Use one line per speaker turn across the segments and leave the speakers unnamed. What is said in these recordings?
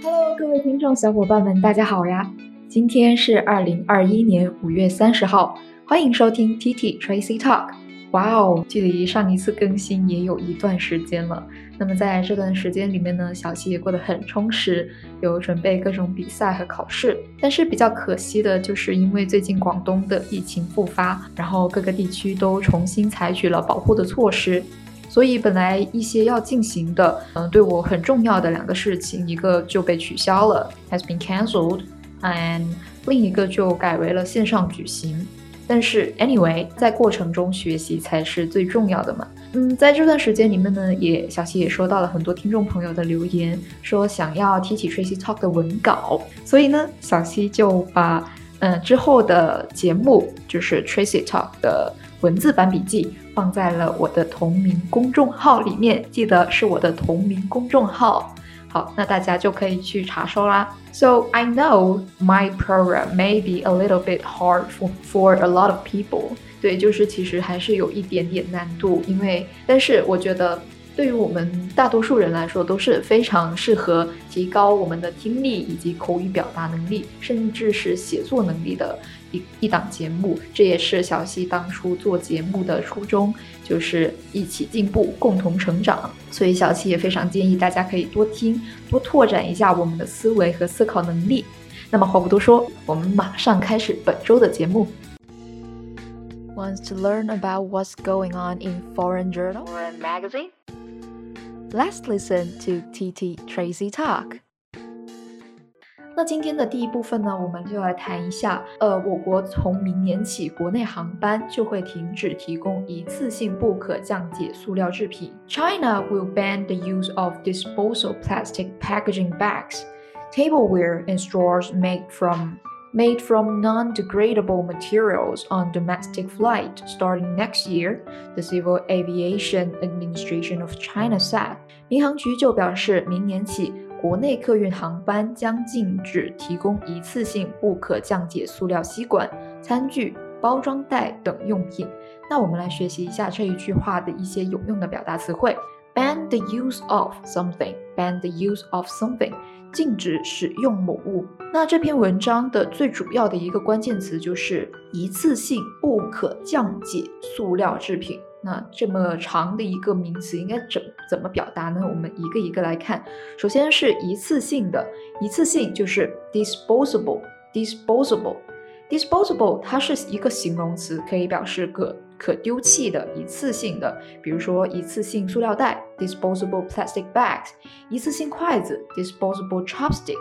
Hello，各位听众小伙伴们，大家好呀！今天是二零二一年五月三十号，欢迎收听 TT Tracy Talk。哇哦，距离上一次更新也有一段时间了。那么在这段时间里面呢，小溪也过得很充实，有准备各种比赛和考试。但是比较可惜的就是，因为最近广东的疫情复发，然后各个地区都重新采取了保护的措施，所以本来一些要进行的，嗯，对我很重要的两个事情，一个就被取消了，has been cancelled，and 另一个就改为了线上举行。但是，anyway，在过程中学习才是最重要的嘛。嗯，在这段时间里面呢，也小溪也收到了很多听众朋友的留言，说想要提起 Tracy Talk 的文稿，所以呢，小溪就把嗯之后的节目，就是 Tracy Talk 的文字版笔记放在了我的同名公众号里面，记得是我的同名公众号。好，那大家就可以去查收啦。So I know my program may be a little bit hard for for a lot of people。对，就是其实还是有一点点难度，因为但是我觉得对于我们大多数人来说都是非常适合提高我们的听力以及口语表达能力，甚至是写作能力的。一一档节目，这也是小溪当初做节目的初衷，就是一起进步，共同成长。所以小溪也非常建议大家可以多听，多拓展一下我们的思维和思考能力。那么话不多说，我们马上开始本周的节目。Wants to learn about what's going on in foreign journal or magazine? Let's listen to TT Tracy talk. 那今天的第一部分呢，我们就来谈一下，呃，我国从明年起，国内航班就会停止提供一次性不可降解塑料制品。China will ban the use of disposable plastic packaging bags, tableware, and straws made from made from non-degradable materials on domestic flight starting next year, the Civil Aviation Administration of China said. 民航局就表示，明年起。 国内客运航班将禁止提供一次性不可降解塑料吸管、餐具、包装袋等用品。那我们来学习一下这一句话的一些有用的表达词汇：ban the use of something，ban the use of something，禁止使用某物。那这篇文章的最主要的一个关键词就是一次性不可降解塑料制品。那这么长的一个名词应该怎怎么表达呢？我们一个一个来看。首先是一次性的，一次性就是 disposable，disposable，disposable，它是一个形容词，可以表示可可丢弃的、一次性的。比如说一次性塑料袋 disposable plastic bags，一次性筷子 disposable chopsticks。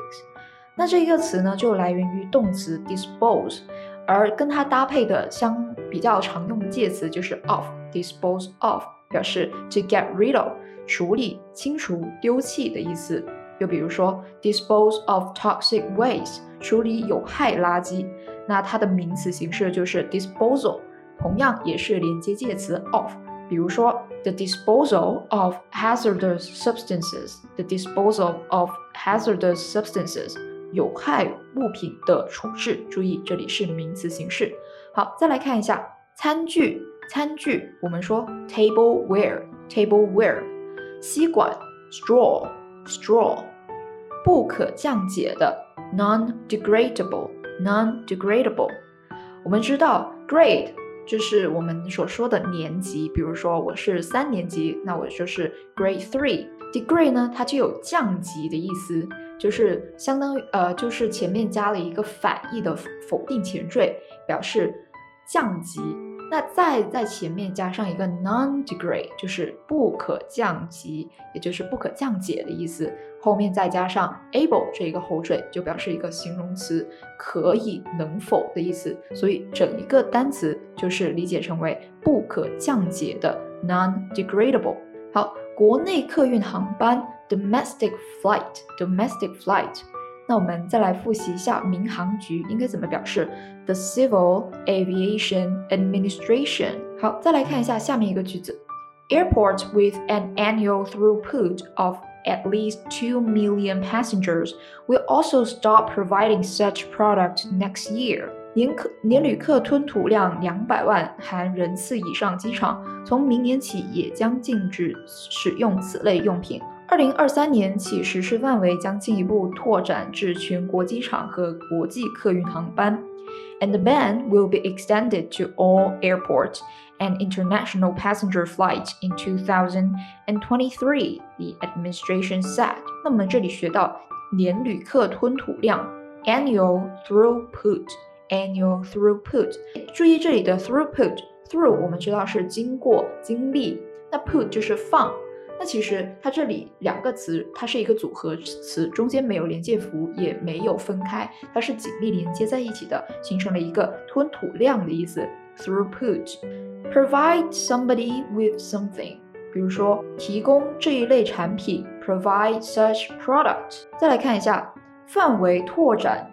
那这一个词呢，就来源于动词 dispose，而跟它搭配的相比较常用的介词就是 of。dispose of 表示 to get rid of 处理、清除、丢弃的意思。又比如说 dispose of toxic waste 处理有害垃圾，那它的名词形式就是 disposal，同样也是连接介词 of。比如说 the disposal of hazardous substances，the disposal of hazardous substances 有害物品的处置。注意这里是名词形式。好，再来看一下餐具。餐具，我们说 tableware，tableware，吸管 straw，straw，不可降解的 non-degradable，non-degradable。我们知道 grade 就是我们所说的年级，比如说我是三年级，那我就是 grade three。degrade 呢，它就有降级的意思，就是相当于呃，就是前面加了一个反义的否定前缀，表示降级。那再在前面加上一个 non-degrade，就是不可降级，也就是不可降解的意思。后面再加上 able 这一个后缀，就表示一个形容词，可以、能否的意思。所以整一个单词就是理解成为不可降解的 non-degradable。好，国内客运航班 domestic flight，domestic flight。那我们再来复习一下民航局应该怎么表示，the Civil Aviation Administration。好，再来看一下下面一个句子，Airports with an annual throughput of at least 2 million passengers will also stop providing such product next year. 年客年旅客吞吐量两百万含人次以上机场，从明年起也将禁止使用此类用品。 二零二三年起实施范围将进一步拓展至全国机场和国际客运航班。And the ban will be extended to all airport and international passenger flights in 2023, the administration said. 那么这里学到年旅客吞吐量 annual throughput annual throughput。注意这里的 throughput through 我们知道是经过、经历，那 put 就是放。那其实它这里两个词，它是一个组合词，中间没有连接符，也没有分开，它是紧密连接在一起的，形成了一个吞吐量的意思。Throughput，provide somebody with something，比如说提供这一类产品，provide such product。再来看一下范围拓展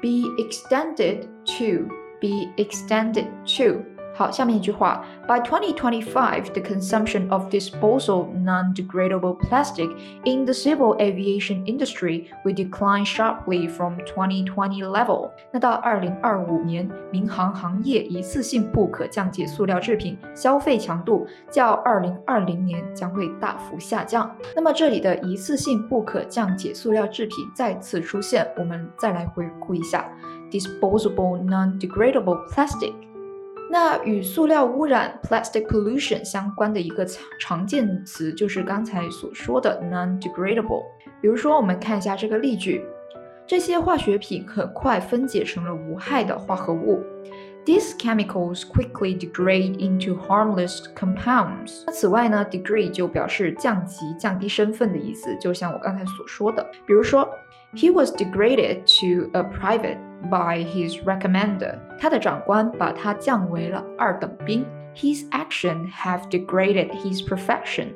，be extended to，be extended to。好，下面一句话：By 2025, the consumption of disposal non-degradable plastic in the civil aviation industry will decline sharply from 2020 level。那到二零二五年，民航行业一次性不可降解塑料制品消费强度较二零二零年将会大幅下降。那么这里的一次性不可降解塑料制品再次出现，我们再来回顾一下：disposable non-degradable plastic。 那与塑料污染 （plastic pollution） 相关的一个常见词就是刚才所说的 non-degradable。比如说，我们看一下这个例句：这些化学品很快分解成了无害的化合物。These chemicals quickly degrade into harmless compounds。那此外呢，degrade 就表示降级、降低身份的意思，就像我刚才所说的。比如说，He was degraded to a private by his recommender。他的长官把他降为了二等兵。His action have degraded his profession。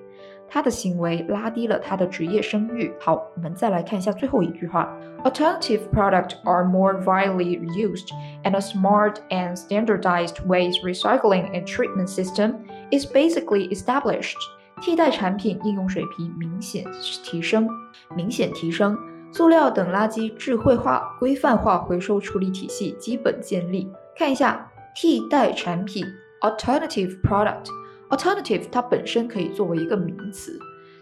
他的行为拉低了他的职业声誉。好，我们再来看一下最后一句话：Alternative products are more widely used, and a smart and standardized waste recycling and treatment system is basically established. 替代产品应用水平明显提升，明显提升。塑料等垃圾智慧化、规范化回收处理体系基本建立。看一下替代产品：alternative product。Alternative 它本身可以作为一个名词，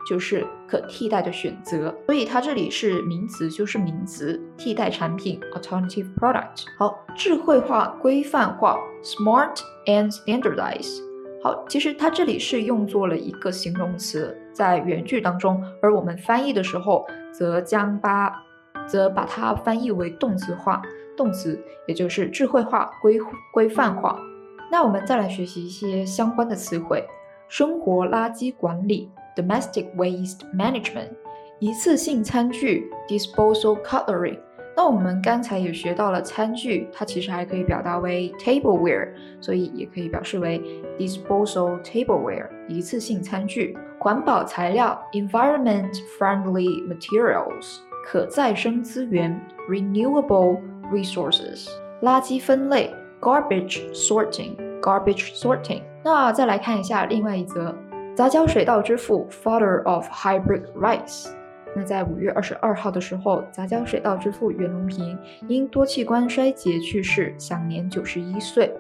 就是可替代的选择，所以它这里是名词，就是名词替代产品 alternative product。好，智慧化、规范化 smart and standardize。好，其实它这里是用作了一个形容词，在原句当中，而我们翻译的时候则将把则把它翻译为动词化，动词也就是智慧化、规规范化。那我们再来学习一些相关的词汇：生活垃圾管理 （domestic waste management）、一次性餐具 （disposal cutlery）。那我们刚才也学到了餐具，它其实还可以表达为 tableware，所以也可以表示为 disposal tableware，一次性餐具。环保材料 （environment friendly materials）、可再生资源 （renewable resources）、垃圾分类。Garbage sorting, garbage sorting。那再来看一下另外一则，杂交水稻之父，father of hybrid rice。那在五月二十二号的时候，杂交水稻之父袁隆平因多器官衰竭去世，享年九十一岁。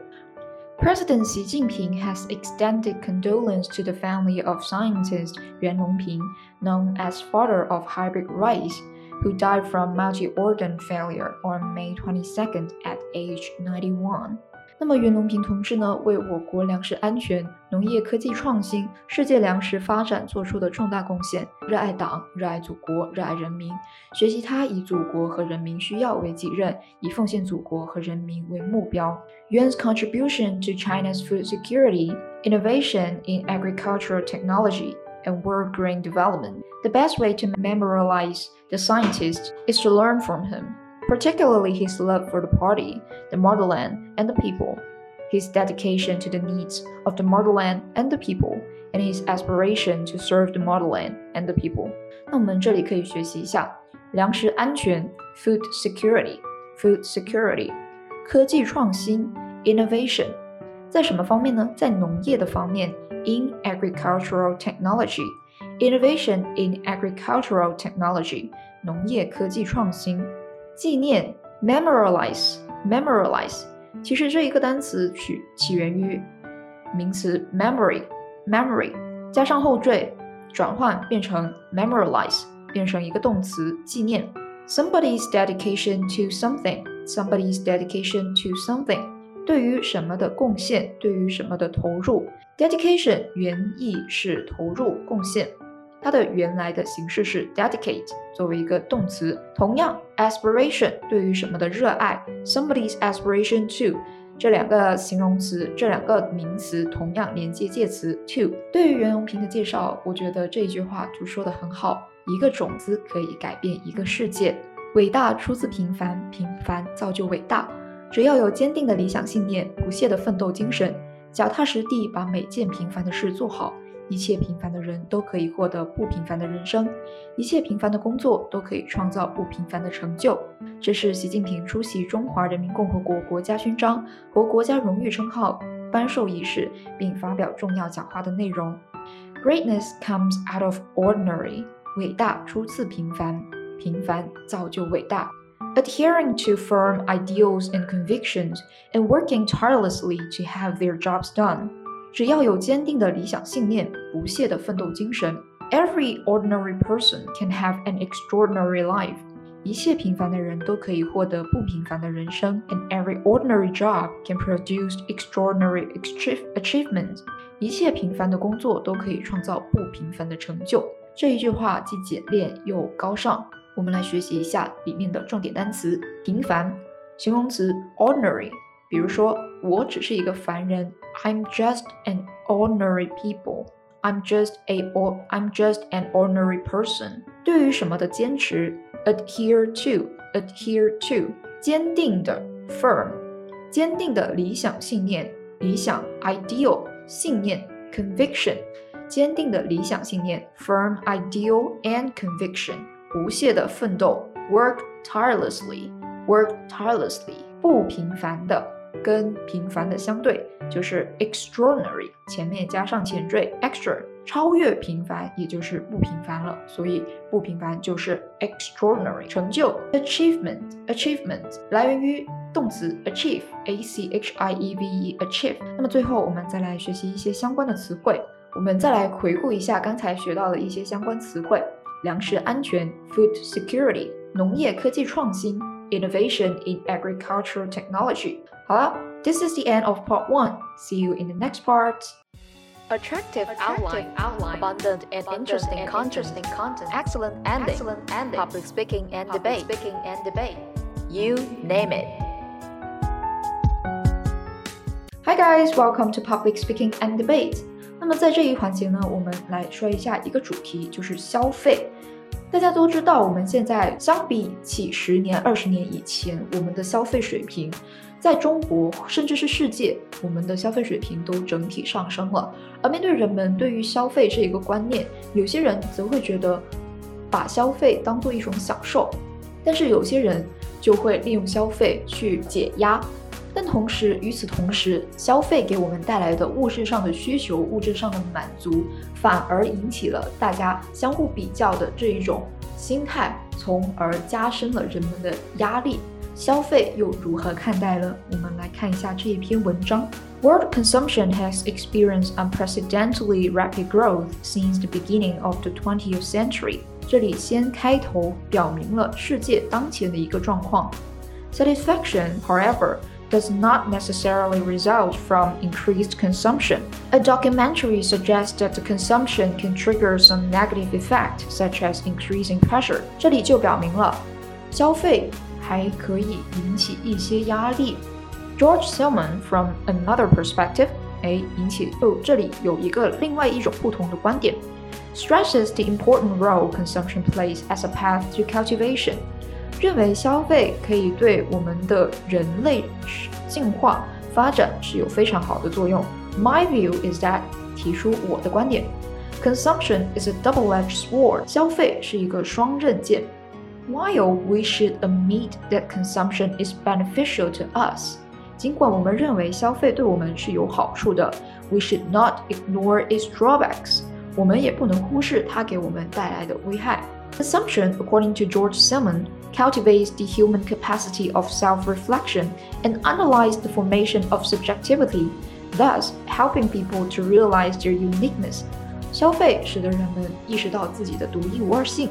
President Xi Jinping has extended condolence to the family of scientist Yuan Longping, known as father of hybrid rice who died from multi-organ failure on May 22nd at age 91。那么袁隆平同志呢，为我国粮食安全、农业科技创新、世界粮食发展做出的重大贡献。热爱党，热爱祖国，热爱人民。学习他以祖国和人民需要为己任，以奉献祖国和人民为目标。Yuan's contribution to China's food security, innovation in agricultural technology and world grain development. The best way to memorialize the scientist is to learn from him, particularly his love for the party, the motherland, and the people, his dedication to the needs of the motherland and the people, and his aspiration to serve the motherland and the people. 那我们这里可以学习一下粮食安全 （food security），food security，科技创新 （innovation）。 在什么方面呢？在农业的方面，in agricultural technology。Innovation in agricultural technology，农业科技创新。纪念，memorialize，memorialize，其实这一个单词取起源于名词 memory，memory 加上后缀 转换变成 memorialize，变成一个动词纪念。Somebody's dedication to something, somebody's dedication to something， 对于什么的贡献，对于什么的投入。Dedication 原意是投入、贡献。它的原来的形式是 dedicate，作为一个动词。同样，aspiration 对于什么的热爱，somebody's aspiration to 这两个形容词，这两个名词同样连接介词 to。对于袁隆平的介绍，我觉得这一句话就说的很好：一个种子可以改变一个世界。伟大出自平凡，平凡造就伟大。只要有坚定的理想信念，不懈的奋斗精神，脚踏实地把每件平凡的事做好。一切平凡的人都可以获得不平凡的人生，一切平凡的工作都可以创造不平凡的成就。这是习近平出席中华人民共和国国家勋章和国家荣誉称号颁授仪式并发表重要讲话的内容。Greatness comes out of ordinary，伟大出自平凡，平凡造就伟大。Adhering to firm ideals and convictions and working tirelessly to have their jobs done. 只要有坚定的理想信念，不懈的奋斗精神，every ordinary person can have an extraordinary life。一切平凡的人都可以获得不平凡的人生，and every ordinary job can produce extraordinary achievements。一切平凡的工作都可以创造不平凡的成就。这一句话既简练又高尚。 我们来学习一下里面的重点单词：平凡，形容词 ordinary。比如说，我只是一个凡人，I'm just an ordinary people。I'm just a or I'm just an ordinary person。对于什么的坚持，adhere to，adhere to，坚定的，firm，坚定的理想信念，理想，ideal，信念，conviction，坚定的理想信念，firm ideal and conviction，不懈的奋斗，work tirelessly，work tirelessly，不平凡的。跟平凡的相对就是 extraordinary，前面加上前缀 extra，超越平凡，也就是不平凡了。所以不平凡就是 extraordinary。成就 achievement，achievement 来源于动词 achieve，a c h i e v e，achieve。那么最后我们再来学习一些相关的词汇。我们再来回顾一下刚才学到的一些相关词汇：粮食安全 food security，农业科技创新 innovation in agricultural technology。好了，This is the end of part one. See you in the next part.
Attractive, outline, outline, abundant and interesting, and content, interesting content, excellent ending, excellent ending, public speaking and public debate, speaking and debate. You name it.
Hi guys, welcome to public speaking and debate. 那么在这一环节呢，我们来说一下一个主题，就是消费。大家都知道，我们现在相比起十年、二十年以前，我们的消费水平。在中国，甚至是世界，我们的消费水平都整体上升了。而面对人们对于消费这一个观念，有些人则会觉得把消费当做一种享受，但是有些人就会利用消费去解压。但同时，与此同时，消费给我们带来的物质上的需求、物质上的满足，反而引起了大家相互比较的这一种心态，从而加深了人们的压力。消费又如何看待呢？我们来看一下这一篇文章。World consumption has experienced unprecedentedly rapid growth since the beginning of the 20th century。这里先开头表明了世界当前的一个状况。Satisfaction, however, does not necessarily result from increased consumption. A documentary suggests that the consumption can trigger some negative effect, such as increasing pressure. 这里就表明了，消费还可以引起一些压力。George Simmel from another perspective，哎，引起哦，这里有一个另外一种不同的观点，stresses the important role consumption plays as a path to cultivation。认为消费可以对我们的人类进化发展是有非常好的作用。My view is that，提出我的观点，consumption is a double-edged sword，消费是一个双刃剑。While we should admit that consumption is beneficial to us，尽管我们认为消费对我们是有好处的，we should not ignore its drawbacks。 我们也不能忽视它给我们带来的危害。Consumption, according to George Simmel, cultivates the human capacity of self reflection and analyzes the formation of subjectivity, thus helping people to realize their uniqueness. 消费使得人们意识到自己的独一无二性。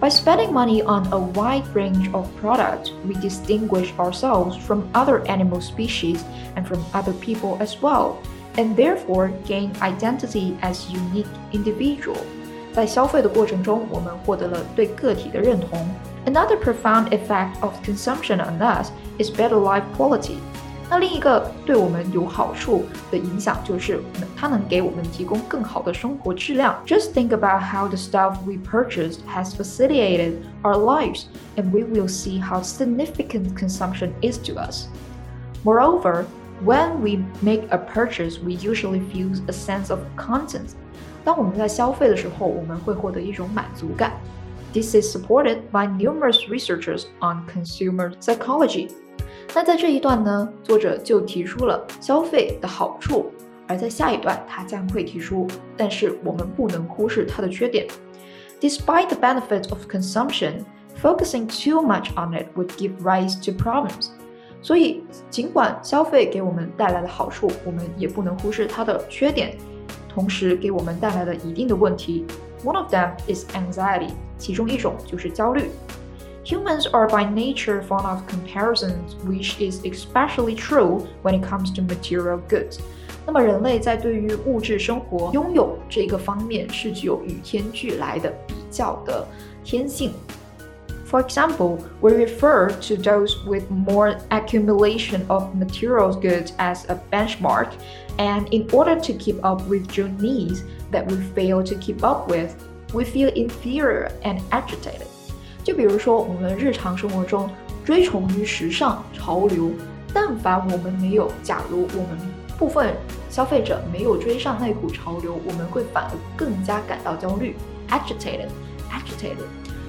By spending money on a wide range of products, we distinguish ourselves from other animal species and from other people as well and therefore gain identity as unique individual. 在消费的过程中，我们获得了对个体的认同。Another profound effect of consumption on us is better life quality. 那另一个对我们有好处的影响就是，它能给我们提供更好的生活质量。Just think about how the stuff we purchased has facilitated our lives, and we will see how significant consumption is to us. Moreover, when we make a purchase, we usually feel a sense of content. 当我们在消费的时候，我们会获得一种满足感。This is supported by numerous researchers on consumer psychology. 那在这一段呢，作者就提出了消费的好处，而在下一段他将会提出，但是我们不能忽视它的缺点。Despite the benefits of consumption, focusing too much on it would give rise to problems. 所以，尽管消费给我们带来的好处，我们也不能忽视它的缺点，同时给我们带来了一定的问题。One of them is anxiety，其中一种就是焦虑。Humans are by nature fond of comparisons, which is especially true when it comes to material goods. 那么人类在对于物质生活拥有这个方面是具有与天俱来的比较的天性。For example, we refer to those with more accumulation of material goods as a benchmark, and in order to keep up with your needs that we fail to keep up with, we feel inferior and agitated. 就比如说，我们日常生活中追崇于时尚潮流，但凡我们没有，假如我们部分消费者没有追上那股潮流，我们会反而更加感到焦虑，agitated，agitated。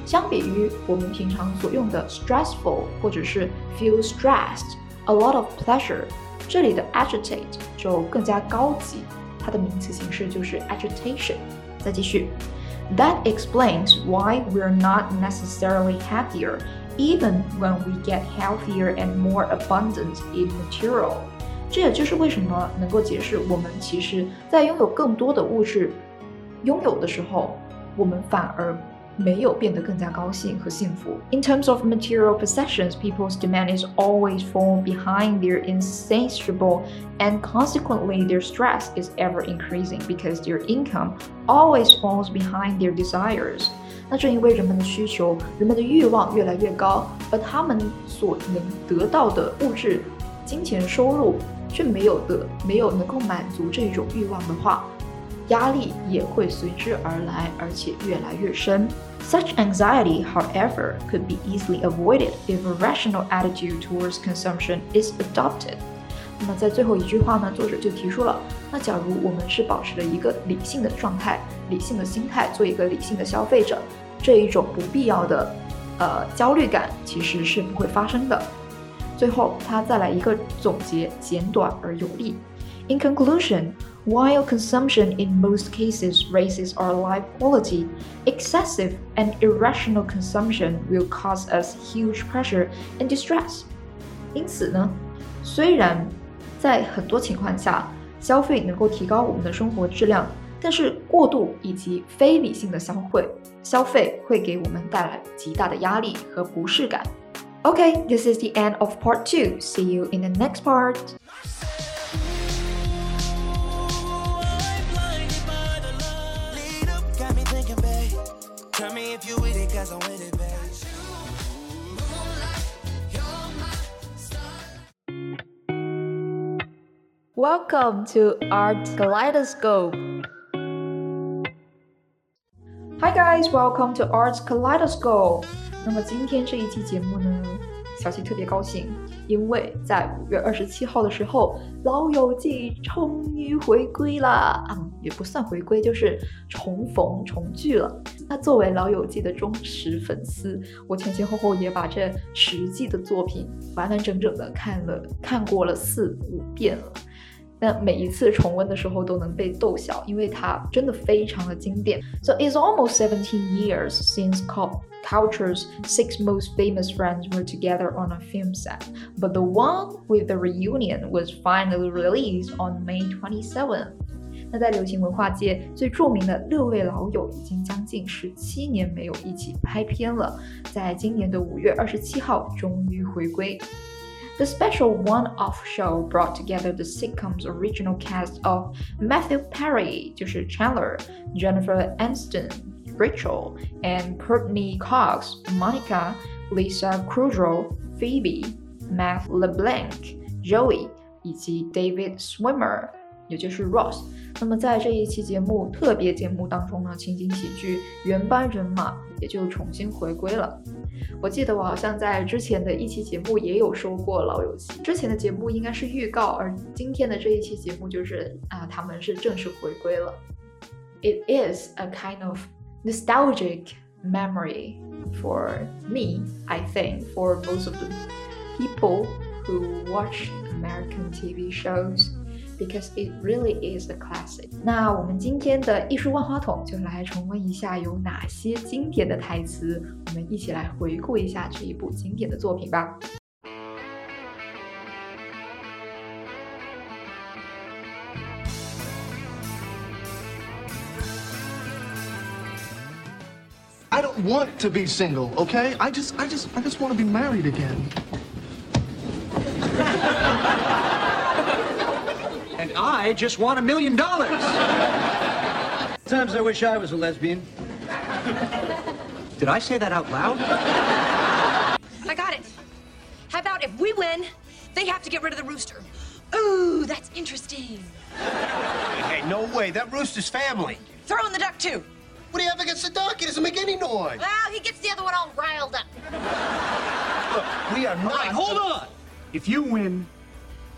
相比于我们平常所用的 stressful 或者是 feel stressed，a lot of pleasure，这里的 agitate 就更加高级，它的名词形式就是 agitation。再继续。That explains why we're not necessarily happier, even when we get healthier and more abundant in material. 这也就是为什么能够解释我们其实在拥有更多的物质拥有的时候，我们反而 没有变得更加高兴和幸福。In terms of material possessions, people's demand is always fall behind their insatiable, and consequently their stress is ever increasing because their income always falls behind their desires. 那正因为人们的需求、人们的欲望越来越高，而他们所能得到的物质、金钱收入却没有的、没有能够满足这种欲望的话， 压力也会随之而来，而且越来越深。Such anxiety, however, could be easily avoided if a rational attitude towards consumption is adopted. 那么在最后一句话呢，作者就提出了，那假如我们是保持着一个理性的状态、理性的心态，做一个理性的消费者，这一种不必要的呃焦虑感其实是不会发生的。最后，他再来一个总结，简短而有力。In conclusion, while consumption in most cases raises our life quality, excessive and irrational consumption will cause us huge pressure and distress. 因此呢，虽然在很多情况下，消费能够提高我们的生活质量，但是过度以及非理性的消费，消费会给我们带来极大的压力和不适感。Okay, this is the end of part two. See you in the next part. Welcome to Art Kaleidoscope. Hi guys, welcome to Art Kaleidoscope. 那么今天这一期节目呢，小七特别高兴， 因为在五月二十七号的时候，《老友记》终于回归啦！啊，也不算回归，就是重逢重聚了。那作为《老友记》的忠实粉丝，我前前后后也把这十季的作品完完整整的看了看过了四五遍了。但每一次重温的时候都能被逗笑，因为它真的非常的经典。So it's almost 17 years since pop culture's six most famous friends were together on a film set, but the one with the reunion was finally released on May 27th. 那在流行文化界最著名的六位老友已经将近十七年没有一起拍片了，在今年的五月二十七号终于回归。the special one off show brought together the sitcom's original cast of Matthew Perry, 就是 Chandler, Jennifer Aniston, Rachel, and Courteney Cox, Monica, Lisa Kudrow, Phoebe, Matt LeBlanc, Joey 以及 David Schwimmer。也就是 Ross。那么在这一期节目特别节目当中呢，情景喜剧原班人马也就重新回归了。我记得我好像在之前的一期节目也有说过《老友记》，之前的节目应该是预告，而今天的这一期节目就是啊，他们是正式回归了。It is a kind of nostalgic memory for me, I think, for most of the people who watch American TV shows because it really is a classic。那我们今天的艺术万花筒就来重温一下有哪些经典的台词，我们一起来回顾一下这一部经典的作品吧。
I don't want to be single, okay? I just, I just, I just want to be married again.
I just want a million dollars.
Sometimes I wish I was a lesbian.
Did I say that out loud?
I got it. How about if we win, they have to get rid of the rooster? Ooh, that's interesting.
Hey, no way. That rooster's family.
Throw in the duck too.
What do you have against the duck? He doesn't make any noise.
Well, he gets the other one all riled up.
Look, we are not.
All right, hold on. If you win,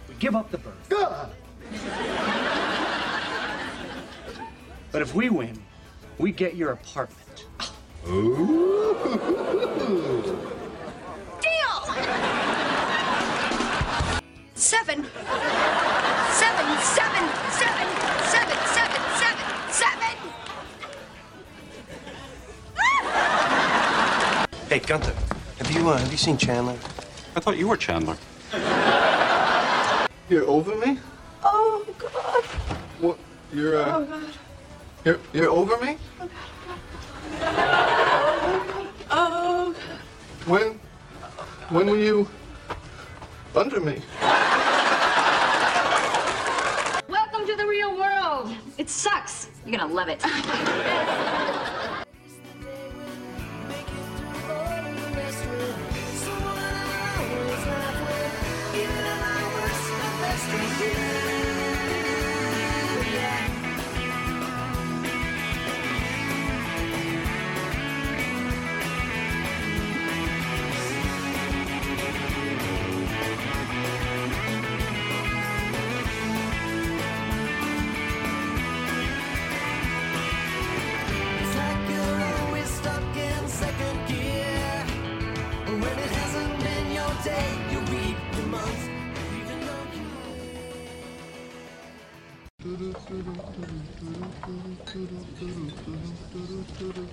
we give up the bird.
God.
But if we win, we get your apartment.
Deal! Seven. Seven, seven, seven, seven, seven, seven, seven.
Hey, Gunther, have you uh, have you seen Chandler?
I thought you were Chandler.
You're over me?
Oh, God.
What? You're, uh.
Oh, God.
You're, you're over me?
Oh, God! Oh!
When? When were you under me?
Welcome to the real world. It sucks. You're gonna love it.
turu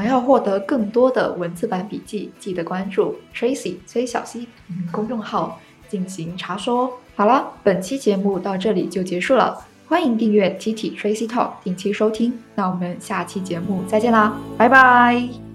想要获得更多的文字版笔记，记得关注 Tracy 崔小溪公众号进行查收哦。好了，本期节目到这里就结束了，欢迎订阅 TT Tracy Talk 定期收听。那我们下期节目再见啦，拜拜。